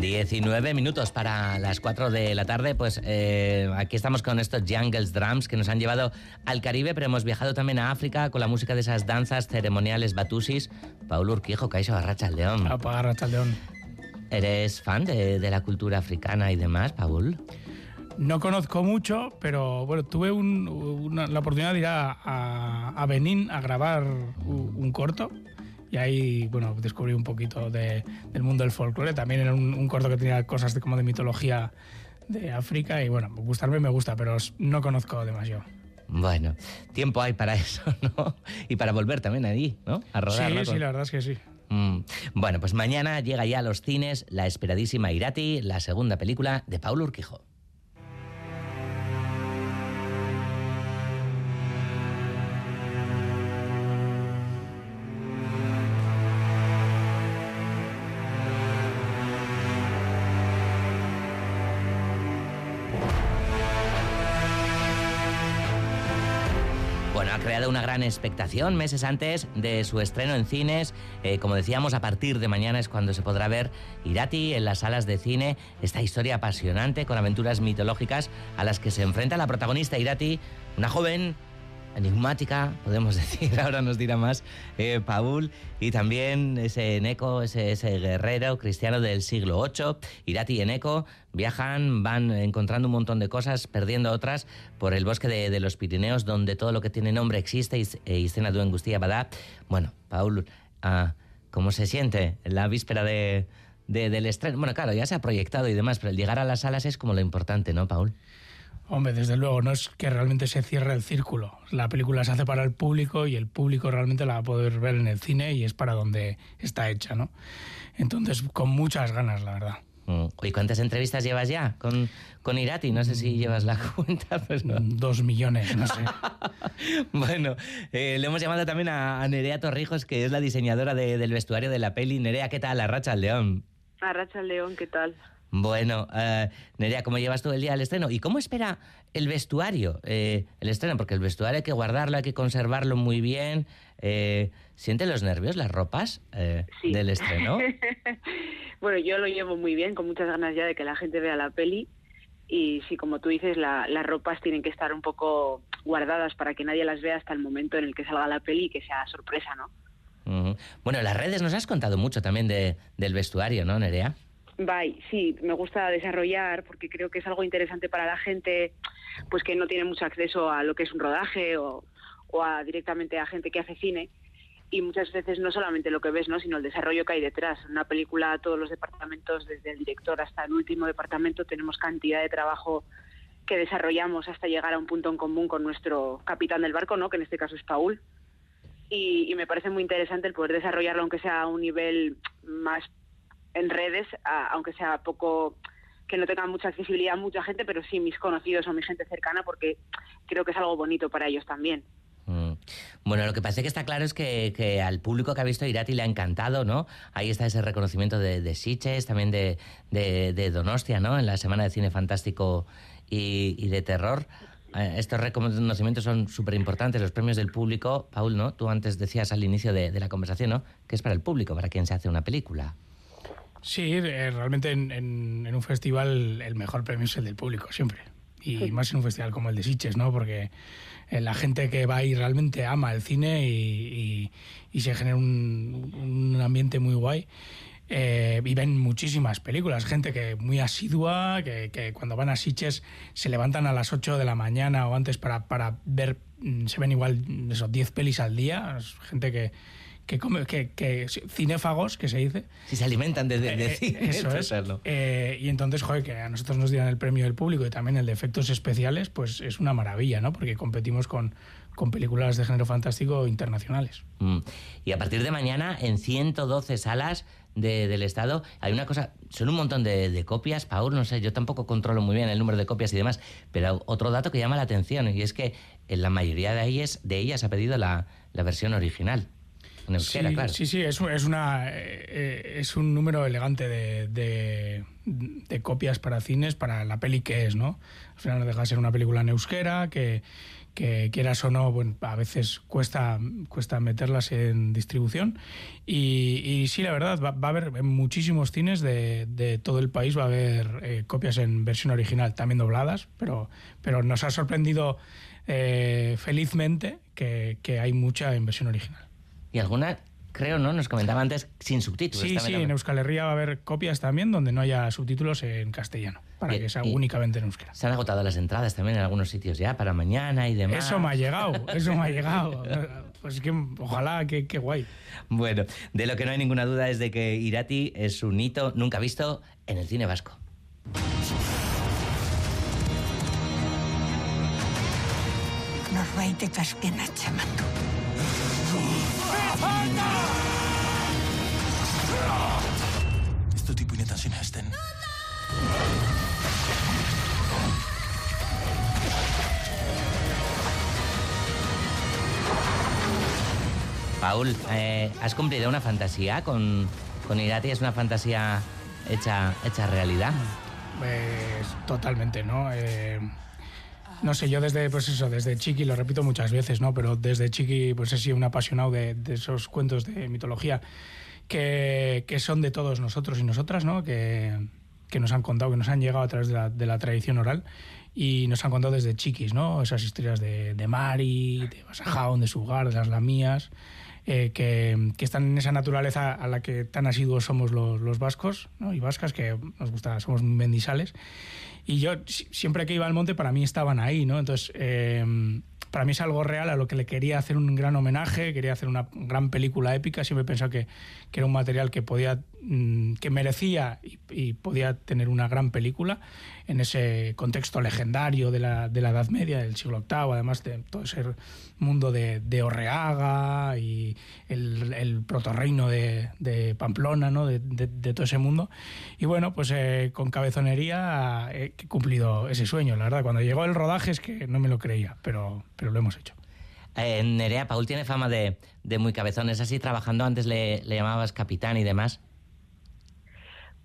19 minutos para las 4 de la tarde, pues eh, aquí estamos con estos Jungles Drums que nos han llevado al Caribe, pero hemos viajado también a África con la música de esas danzas ceremoniales batusis. Paul Urquijo, Caixo Arracha León. Arracha León. ¿Eres fan de, la cultura africana y demás, Paul? No conozco mucho, pero bueno, tuve la oportunidad de ir a, Benín a grabar un corto y ahí bueno descubrí un poquito del mundo del folclore también era un, corto que tenía cosas de, como de mitología de África y bueno gustarme me gusta pero no conozco demasiado bueno, tiempo hay para eso, ¿no? Y para volver también ahí, ¿no? A rodar. Sí, sí, la verdad es que sí. Mm. Bueno, pues mañana llega ya a los cines la esperadísima Irati, la segunda película de Paulo Urquijo. Una gran expectación meses antes de su estreno en cines. Eh, como decíamos, a partir de mañana es cuando se podrá ver Irati en las salas de cine, esta historia apasionante con aventuras mitológicas a las que se enfrenta la protagonista Irati, una joven enigmática, podemos decir, ahora nos dirá más eh, Paul, y también ese Eneco, ese, ese, guerrero cristiano del siglo VIII, Irati y Eneco, viajan, van encontrando un montón de cosas, perdiendo otras, por el bosque de, los Pirineos, donde todo lo que tiene nombre existe, y, y escena de angustia badá. Bueno, Paul, ah, ¿cómo se siente la víspera de, del estreno? Bueno, claro, ya se ha proyectado y demás, pero el llegar a las salas es como lo importante, ¿no, Paul? Hombre, desde luego, no es que realmente se cierre el círculo. La película se hace para el público y el público realmente la va a poder ver en el cine y es para donde está hecha, ¿no? Entonces, con muchas ganas, la verdad. Mm. ¿Y cuántas entrevistas llevas ya con, con Irati? No sé si mm. llevas la cuenta. Pues no. Dos millones, no sé. bueno, eh, le hemos llamado también a, Nerea Torrijos, que es la diseñadora del vestuario de la peli. Nerea, ¿qué tal? Arracha al León. Arracha al León, ¿qué tal? Bueno, uh, Nerea, ¿cómo llevas todo el día al estreno? ¿Y cómo espera el vestuario eh, el estreno? Porque el vestuario hay que guardarlo, hay que conservarlo muy bien. Eh, ¿Sienten los nervios las ropas del estreno? bueno, yo lo llevo muy bien, con muchas ganas ya de que la gente vea la peli. Y sí, como tú dices, las ropas tienen que estar un poco guardadas para que nadie las vea hasta el momento en el que salga la peli y que sea sorpresa, ¿no? Bueno, las redes nos has contado mucho también de, del vestuario, ¿no, Nerea? Bye, sí, me gusta desarrollar porque creo que es algo interesante para la gente pues que no tiene mucho acceso a lo que es un rodaje o, a, directamente a gente que hace cine y muchas veces no solamente lo que ves, ¿no? sino el desarrollo que hay detrás. En una película, todos los departamentos, desde el director hasta el último departamento, tenemos cantidad de trabajo que desarrollamos hasta llegar a un punto en común con nuestro capitán del barco, ¿no? que en este caso es Paul. Y, y me parece muy interesante el poder desarrollarlo, aunque sea a un nivel más en redes, aunque sea poco que no tenga mucha accesibilidad a mucha gente, pero sí mis conocidos o mi gente cercana, porque creo que es algo bonito para ellos también. Mm. Bueno, lo que pasa que está claro es que, al público que ha visto Irati le ha encantado, ¿no? Ahí está ese reconocimiento de, de Siches, también de, de, Donostia, ¿no? En la Semana de Cine Fantástico y, de Terror. Eh, estos reconocimientos son súper importantes, los premios del público. Paul, ¿no? Tú antes decías al inicio de, de la conversación, ¿no? Que es para el público, para quien se hace una película. Sí, eh, realmente en, un festival el mejor premio es el del público, siempre. Y más en un festival como el de Sitges, ¿no? Porque eh, la gente que va ahí realmente ama el cine y, se genera un, ambiente muy guay. Eh, y ven muchísimas películas, gente que muy asidua, que, cuando van a Sitges se levantan a las 8 de la mañana o antes para, para ver, mm, se ven igual esos 10 pelis al día, gente que, que, come, que, que, cinéfagos, que se dice. Si se alimentan de, de, eh, Eso es. Eh, y entonces, joder, que a nosotros nos dieran el premio del público y también el de efectos especiales, pues es una maravilla, ¿no? Porque competimos con, con películas de género fantástico internacionales. Mm. Y a partir de mañana, en 112 salas del Estado, hay una cosa, son un montón de, copias, Paul, no sé, yo tampoco controlo muy bien el número de copias y demás, pero otro dato que llama la atención, y es que en la mayoría de ellas, de ellas ha pedido la, la versión original. En euskera, sí, claro. Sí, sí, es, es, una, eh, es un número elegante de, de, de, copias para cines, para la peli que es, ¿no? Al final no deja de ser una película en euskera, que, que quieras o no, bueno, a veces cuesta, cuesta meterlas en distribución. Y, y sí, la verdad, va, va, a haber en muchísimos cines de, de todo el país, va a haber eh, copias en versión original, también dobladas, pero, pero nos ha sorprendido eh, felizmente que, que hay mucha en versión original. ¿Y alguna creo, ¿no? Nos comentaba antes sin subtítulos. Sí, sí, en Euskal Herria va a haber copias también donde no haya subtítulos en castellano, para y, que sea únicamente en euskera. Se han agotado las entradas también en algunos sitios ya, para mañana y demás. Eso me ha llegado, eso me ha llegado. Pues que ojalá, que, que guay. Bueno, de lo que no hay ninguna duda es de que Irati es un hito nunca visto en el cine vasco. Ez dut ipuinetan sinesten. Paul, eh, has cumplido una fantasía con, con Irati, es una fantasía hecha, hecha realidad. Pues totalmente, ¿no? Eh, no sé, yo desde, pues eso, desde chiqui, lo repito muchas veces, ¿no? Pero desde chiqui, pues he sido un apasionado de, esos cuentos de mitología que, que, son de todos nosotros y nosotras, ¿no? Que, que nos han contado, que nos han llegado a través de la, de la, tradición oral y nos han contado desde chiquis, ¿no? Esas historias de, de Mari, de Basajaun, de Sugar, de las Lamías, eh, que, que, están en esa naturaleza a la que tan asiduos somos los, los vascos ¿no? y vascas, que nos gusta, somos mendisales. Y yo siempre que iba al monte para mí estaban ahí, ¿no? Entonces, eh, para mí es algo real a lo que le quería hacer un gran homenaje, quería hacer una gran película épica, siempre he pensado que, que era un material que podía, que merecía y, podía tener una gran película en ese contexto legendario de la, de la Edad Media, del siglo VIII, además de todo ese mundo de, de Orreaga y el, el protorreino de, de, Pamplona, ¿no? De, todo ese mundo. Y bueno, pues eh, con cabezonería he cumplido ese sueño, la verdad. Cuando llegó el rodaje es que no me lo creía, pero, pero lo hemos hecho. Eh, Nerea, Paul tiene fama de, de muy cabezón. ¿Es así? Trabajando antes le llamabas capitán y demás.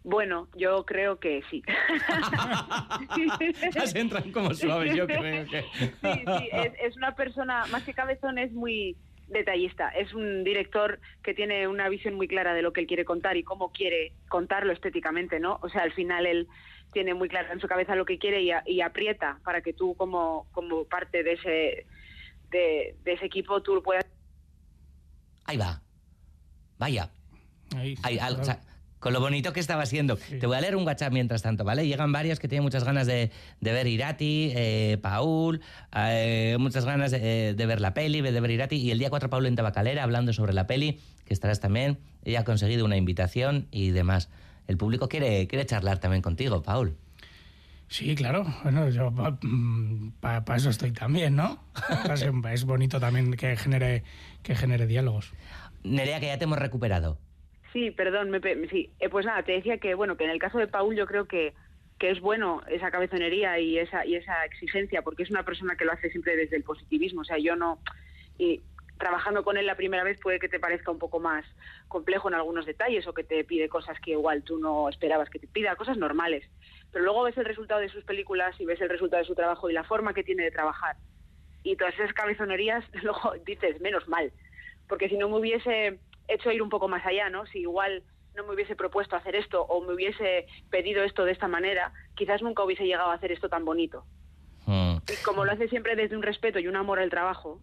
Bueno, yo creo que sí. Las entran como suaves, yo creo que. Sí, sí, es, es, una persona, más que cabezón, es muy detallista. Es un director que tiene una visión muy clara de lo que él quiere contar y cómo quiere contarlo estéticamente, ¿no? O sea, al final él tiene muy claro en su cabeza lo que quiere y, a, y aprieta para que tú, como, como parte de ese, de, de ese equipo, tú puedas. Ahí va. Vaya. Ahí, Ahí, al, o sea, con lo bonito que estaba siendo. Sí. Te voy a leer un WhatsApp mientras tanto, ¿vale? Llegan varios que tienen muchas ganas de, de ver Irati, eh, Paul, eh, muchas ganas de, de, ver la peli, de ver Irati. Y el día 4 Paul en Tabacalera hablando sobre la peli, que estarás también. Ella ha conseguido una invitación y demás. El público quiere, quiere charlar también contigo, Paul. Sí, claro. Bueno, yo para pa eso estoy también, ¿no? es bonito también que genere, que genere diálogos. Nerea, que ya te hemos recuperado. Sí, perdón, me, sí. Eh, pues nada, te decía que bueno, que en el caso de Paul yo creo que, que es bueno esa cabezonería y esa y esa exigencia, porque es una persona que lo hace siempre desde el positivismo. O sea, yo no y trabajando con él la primera vez puede que te parezca un poco más complejo en algunos detalles o que te pide cosas que igual tú no esperabas que te pida, cosas normales. Pero luego ves el resultado de sus películas y ves el resultado de su trabajo y la forma que tiene de trabajar. Y todas esas cabezonerías, luego dices, menos mal. Porque si no me hubiese hecho ir un poco más allá, ¿no? Si igual no me hubiese propuesto hacer esto o me hubiese pedido esto de esta manera, quizás nunca hubiese llegado a hacer esto tan bonito. Mm. Y como lo hace siempre desde un respeto y un amor al trabajo,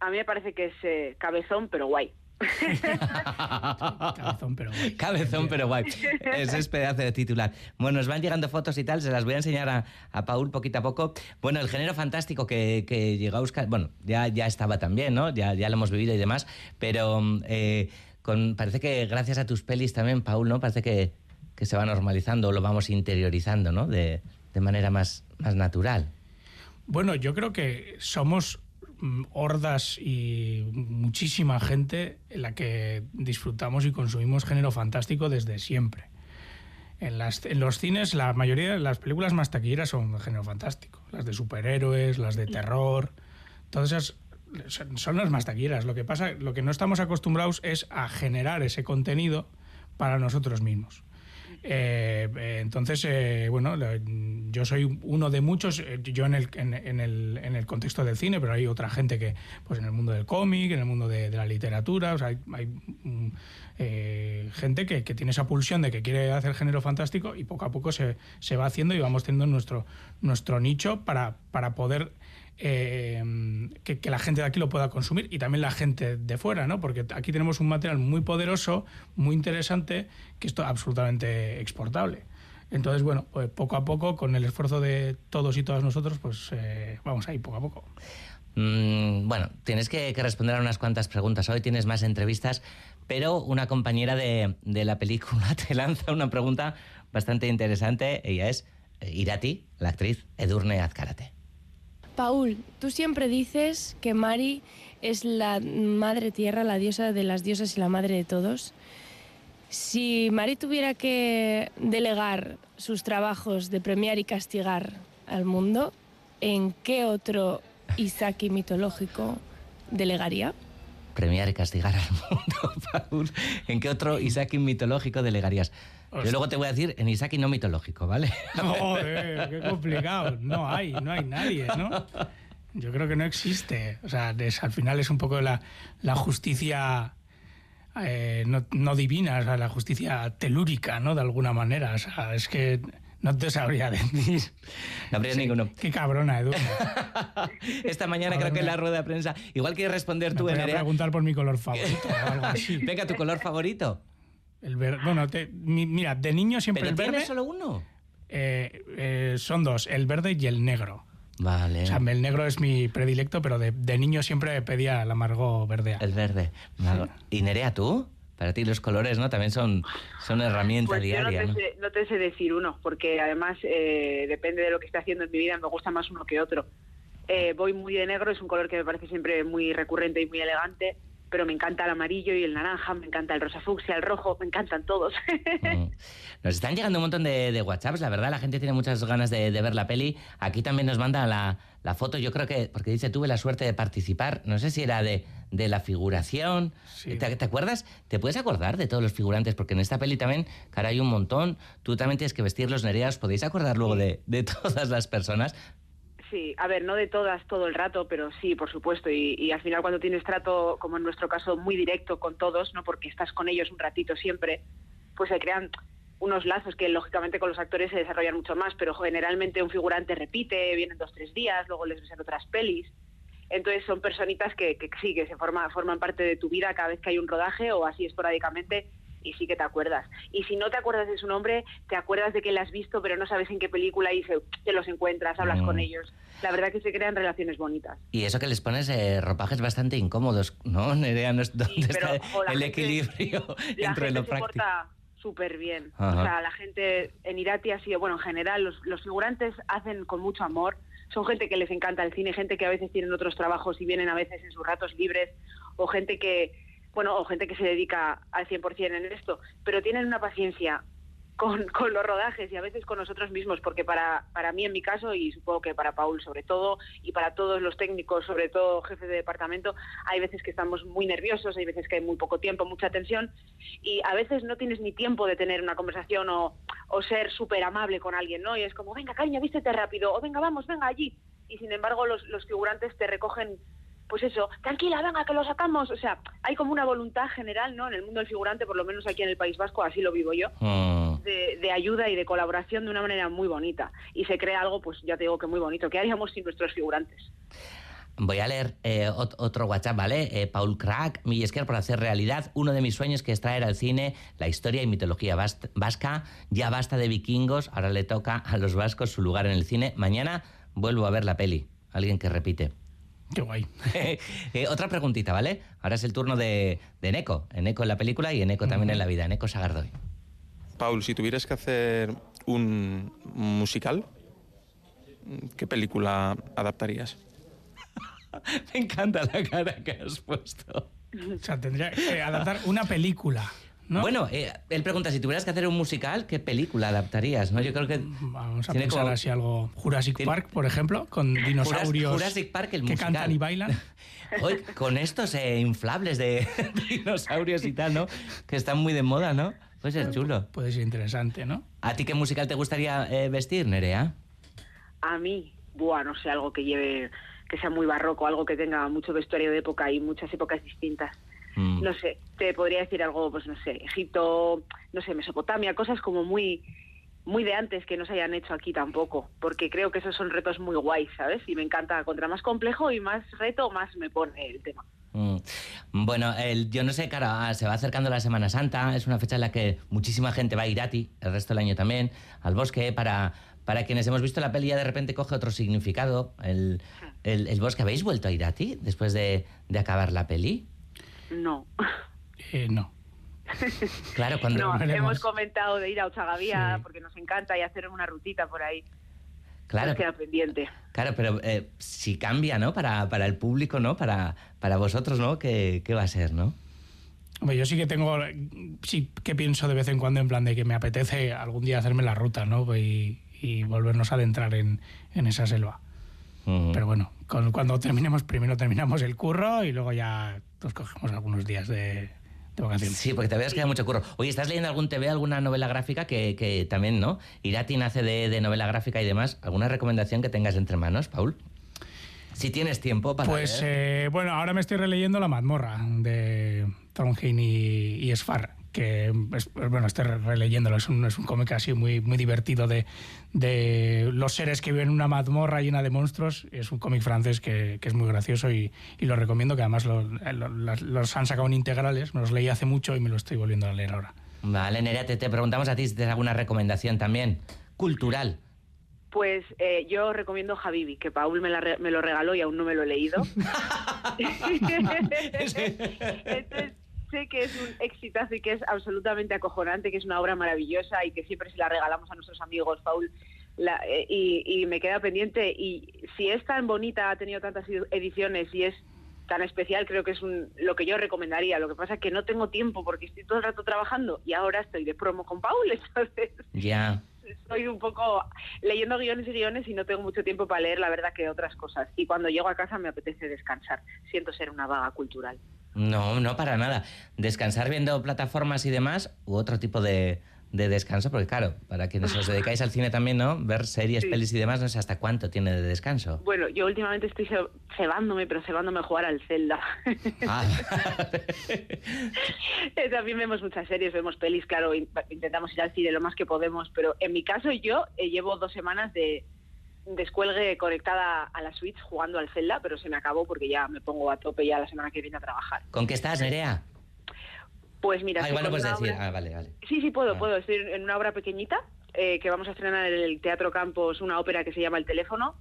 a mí me parece que es eh, cabezón, pero guay. Cabezón, pero guay. Cabezón, pero guay. Ese es pedazo de titular. Bueno, nos van llegando fotos y tal, se las voy a enseñar a, a Paul poquito a poco. Bueno, el género fantástico que, que llegó a Euskal, bueno, ya, ya estaba también, ¿no? Ya, ya lo hemos vivido y demás, pero eh, con, parece que gracias a tus pelis también, Paul, ¿no? Parece que, que se va normalizando, lo vamos interiorizando, ¿no? De, de manera más, más natural. Bueno, yo creo que somos hordas y muchísima gente en la que disfrutamos y consumimos género fantástico desde siempre. En, los cines, la mayoría de las películas más taquilleras son de género fantástico. Las de superhéroes, las de terror, todas esas son, son las más taquilleras. Lo que pasa, lo que no estamos acostumbrados es a generar ese contenido para nosotros mismos. Eh, eh, entonces, eh, bueno, yo soy uno de muchos, eh, yo en el, en, el, en el contexto del cine, pero hay otra gente que, pues en el mundo del cómic, en el mundo de, de la literatura, o sea, hay, hay, mm, eh, gente que, tiene esa pulsión de que quiere hacer género fantástico y poco a poco se, se va haciendo y vamos teniendo nuestro, nuestro nicho para, para poder eh, que, la gente de aquí lo pueda consumir y también la gente de fuera, ¿no? Porque aquí tenemos un material muy poderoso, muy interesante, que es absolutamente exportable. Entonces, bueno, pues poco a poco, con el esfuerzo de todos y todas nosotros, pues eh, vamos ahí poco a poco. Mm, bueno, tienes que responder a unas cuantas preguntas. Hoy tienes más entrevistas, pero una compañera de, de la película te lanza una pregunta bastante interesante. Ella es Irati, la actriz Edurne Azcárate. Paul, tú siempre dices que Mari es la madre tierra, la diosa de las diosas y la madre de todos. Si Mari tuviera que delegar sus trabajos de premiar y castigar al mundo, ¿en qué otro Isaki mitológico delegaría? Premiar y castigar al mundo, Paul. ¿En qué otro Isaki mitológico delegarías? Yo luego te voy a decir en Isaki no mitológico, ¿vale? Joder, qué complicado. No hay, no hay nadie, ¿no? Yo creo que no existe. O sea, es- al final es un poco la, la justicia eh, no, no divina, o sea, la justicia telúrica, ¿no? De alguna manera. O sea, es que no te sabría decir. No habría ninguno. Qué cabrona, Edu. Esta mañana creo que en la rueda de prensa. Igual quieres responder Me tú, voy a preguntar por mi color favorito o algo así. Venga, tu color favorito. El ver- bueno, te- mi- mira, de niño siempre Pero el verde. tienes solo uno. eh, eh, son dos, el verde y el negro. Vale. O sea, el negro es mi predilecto, pero de, de niño siempre pedía el amargo verdea. El verde. ¿Y Nerea, tú? Para ti los colores, ¿no? También son, son herramienta Pues yo no diaria, te, ¿no? sé, no te sé decir uno, porque además eh, depende de lo que esté haciendo en mi vida, me gusta más uno que otro. Eh, voy muy de negro, es un color que me parece siempre muy recurrente y muy elegante, pero me encanta el amarillo y el naranja, me encanta el rosa fucsia, el rojo, me encantan todos. Mm. Nos están llegando un montón de, de WhatsApps, la verdad, la gente tiene muchas ganas de, de ver la peli. Aquí también nos manda la, la foto, yo creo que, porque dice, tuve la suerte de participar, no sé si era de, de la figuración. Sí. ¿Te, te acuerdas? ¿Te puedes acordar de todos los figurantes? Porque en esta peli también, cara, hay un montón. Tú también tienes que vestir los Nereas, ¿podéis acordar luego de, de todas las personas? Sí, a ver, no de todas todo el rato, pero sí, por supuesto. Y, y al final cuando tienes trato, como en nuestro caso, muy directo con todos, no porque estás con ellos un ratito siempre, pues se crean unos lazos que lógicamente con los actores se desarrollan mucho más, pero generalmente un figurante repite, vienen dos, tres días, luego les ves en otras pelis. Entonces son personitas que, que sí, que se forma, forman parte de tu vida cada vez que hay un rodaje o así esporádicamente y sí que te acuerdas. Y si no te acuerdas de su nombre, te acuerdas de que la has visto, pero no sabes en qué película y se- te los encuentras, hablas Mm. con ellos. La verdad que se crean relaciones bonitas. Y eso que les pones eh, ropajes bastante incómodos, ¿no, Nerea? No es- ¿Dónde pero, está el gente- equilibrio La entre gente lo práctico? súper bien. Ajá. O sea, la gente en Irati ha sido, bueno, en general, los, los figurantes hacen con mucho amor. Son gente que les encanta el cine, gente que a veces tienen otros trabajos y vienen a veces en sus ratos libres, o gente que, bueno, o gente que se dedica al 100% en esto, pero tienen una paciencia con, con los rodajes y a veces con nosotros mismos, porque para, para mí en mi caso, y supongo que para Paul sobre todo, y para todos los técnicos, sobre todo jefes de departamento, hay veces que estamos muy nerviosos, hay veces que hay muy poco tiempo, mucha tensión, y a veces no tienes ni tiempo de tener una conversación o, o ser súper amable con alguien, ¿no? Y es como, venga, cariño, vístete rápido, o venga, vamos, venga allí. Y sin embargo los, los figurantes te recogen pues eso, tranquila, venga, que lo sacamos. O sea, hay como una voluntad general, ¿no? En el mundo del figurante, por lo menos aquí en el País Vasco, así lo vivo yo, Mm. de, de ayuda y de colaboración de una manera muy bonita. Y se crea algo, pues ya te digo que muy bonito. ¿Qué haríamos sin nuestros figurantes? Voy a leer eh, ot- otro WhatsApp, ¿vale? Eh, Paul Crack, Millesquer, por hacer realidad uno de mis sueños que es traer al cine la historia y mitología vas- vasca. Ya basta de vikingos, ahora le toca a los vascos su lugar en el cine. Mañana vuelvo a ver la peli. Alguien que repite. Qué guay. Eh, otra preguntita, ¿vale? Ahora es el turno de, de Neko. Neko en la película y Neko también en la vida. Neko Sagardoy. Paul, si tuvieras que hacer un musical, ¿qué película adaptarías? Me encanta la cara que has puesto. O sea, tendría que adaptar una película. ¿No? Bueno, eh, él pregunta, si tuvieras que hacer un musical, ¿qué película adaptarías? ¿no? Yo creo que... Vamos a tiene pensar como- así algo Jurassic Tiene- Park, por ejemplo, con dinosaurios Jurassic Park, el que musical. cantan y bailan. Hoy, con estos eh, inflables de dinosaurios y tal, ¿no? Que están muy de moda, ¿no? Pues es chulo. Puede ser interesante, ¿no? ¿A ti qué musical te gustaría eh, vestir, Nerea? A mí, buah, no sé, algo que lleve, que sea muy barroco, algo que tenga mucho vestuario de época y muchas épocas distintas. Mm. No sé, te podría decir algo, pues no sé, Egipto, no sé, Mesopotamia, cosas como muy muy de antes que no se hayan hecho aquí tampoco, porque creo que esos son retos muy guays, ¿sabes? Y me encanta, contra más complejo y más reto, más me pone el tema. Mm. Bueno, el- yo no sé, claro, ah, se va acercando la Semana Santa, es una fecha en la que muchísima gente va a Irati, el resto del año también, al bosque, para, para quienes hemos visto la peli ya de repente coge otro significado, el, el- el bosque. ¿Habéis vuelto a Irati después de, de acabar la peli? No, Eh, no. Claro, cuando... no, hemos comentado de ir a Ochagavía Sí. porque nos encanta y hacer una rutita por ahí. Claro, Nos queda pendiente. claro pero eh, si cambia, ¿no? Para, para el público, ¿no? Para, para vosotros, ¿no? ¿Qué, qué va a ser, no? Hombre, yo sí que tengo, sí que pienso de vez en cuando en plan de que me apetece algún día hacerme la ruta, ¿no? Y, y volvernos a adentrar en, en esa selva. Pero bueno, con- cuando terminemos, primero terminamos el curro y luego ya nos cogemos algunos días de, de vacaciones. Sí, porque te veas que da mucho curro. Oye, ¿estás leyendo algún TV, alguna novela gráfica que, que también, ¿no? Irati nace de, de novela gráfica y demás. ¿Alguna recomendación que tengas entre manos, Paul? Si tienes tiempo para Pues eh, bueno, ahora me estoy releyendo La mazmorra de Thornheim y, y Sfar, que es, bueno, estoy releyéndolo, es un, es un cómic así muy, muy divertido de, de los seres que viven en una mazmorra llena de monstruos. Es un cómic francés que, que es muy gracioso y, y lo recomiendo, que además lo- lo- los han sacado en integrales, me los leí hace mucho y me lo estoy volviendo a leer ahora. Vale, Nerea, te, te preguntamos a ti si tienes alguna recomendación también. Cultural. Pues eh, yo recomiendo Habibi, que Paul me, la re- me lo regaló y aún no me lo he leído. Entonces, sé que es un exitazo y que es absolutamente acojonante, que es una obra maravillosa y que siempre se la regalamos a nuestros amigos, Paul. la- eh, y, y me queda pendiente. Y si es tan bonita, ha tenido tantas ediciones y es tan especial, creo que es un, lo que yo recomendaría. Lo que pasa es que no tengo tiempo porque estoy todo el rato trabajando y ahora estoy de promo con Paul, entonces Ya. estoy un poco leyendo guiones y guiones y no tengo mucho tiempo para leer, la verdad, que otras cosas. Y cuando llego a casa me apetece descansar. Siento ser una vaga cultural. No, no para nada. Descansar viendo plataformas y demás, u otro tipo de, de descanso, porque claro, para quienes os dedicáis al cine también, ¿no? Ver series, Sí. pelis y demás, no sé hasta cuánto tiene de descanso. Bueno, yo últimamente estoy ce- cebándome, pero cebándome a jugar al Zelda. Ah. Eh, También vemos muchas series, vemos pelis, claro, in- intentamos ir al cine lo más que podemos, pero en mi caso yo eh, llevo dos semanas de descuelgue conectada a la Switch jugando al Zelda, pero se me acabó porque ya me pongo a tope ya la semana que viene a trabajar. ¿Con qué estás, Nerea? Pues mira, Ah, igual no puedes decir. obra- Ah, vale, vale. Sí, sí, puedo, Ah. puedo. Estoy en una obra pequeñita eh, que vamos a estrenar en el Teatro Campos, una ópera que se llama El Teléfono.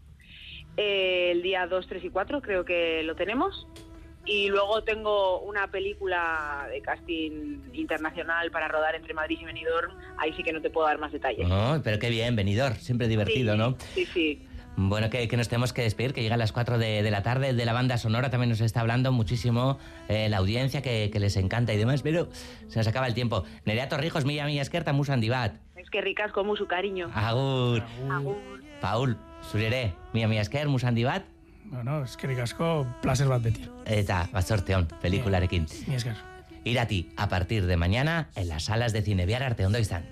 Eh, el día 2, 3 y 4 creo que lo tenemos. Y luego tengo una película de casting internacional para rodar entre Madrid y Benidorm. Ahí sí que no te puedo dar más detalles. Oh, pero qué bien, venidor, siempre divertido, Sí, ¿no? Sí, sí. Bueno, que, que nos tenemos que despedir, que llega a las 4 de, de la tarde. De la banda sonora también nos está hablando muchísimo eh, la audiencia, que, que les encanta y demás, pero se nos acaba el tiempo. Nerea Torrijos, Milla Milla Esquerta, Musandibat. Es que ricas como su cariño. Agur. Agur. Paul, zurere, Milla Milla Esker, Musandibat. Bueno, es que asko, placer bat beti. Eta, bazorteon, pelikularekin. Ni esker. Irati, a partir de mañana, en las salas de cine. Bihar arte, ondo izan.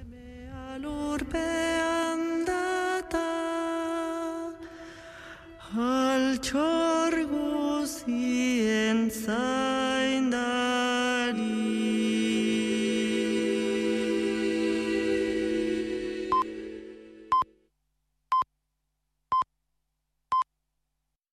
altxor guzientzat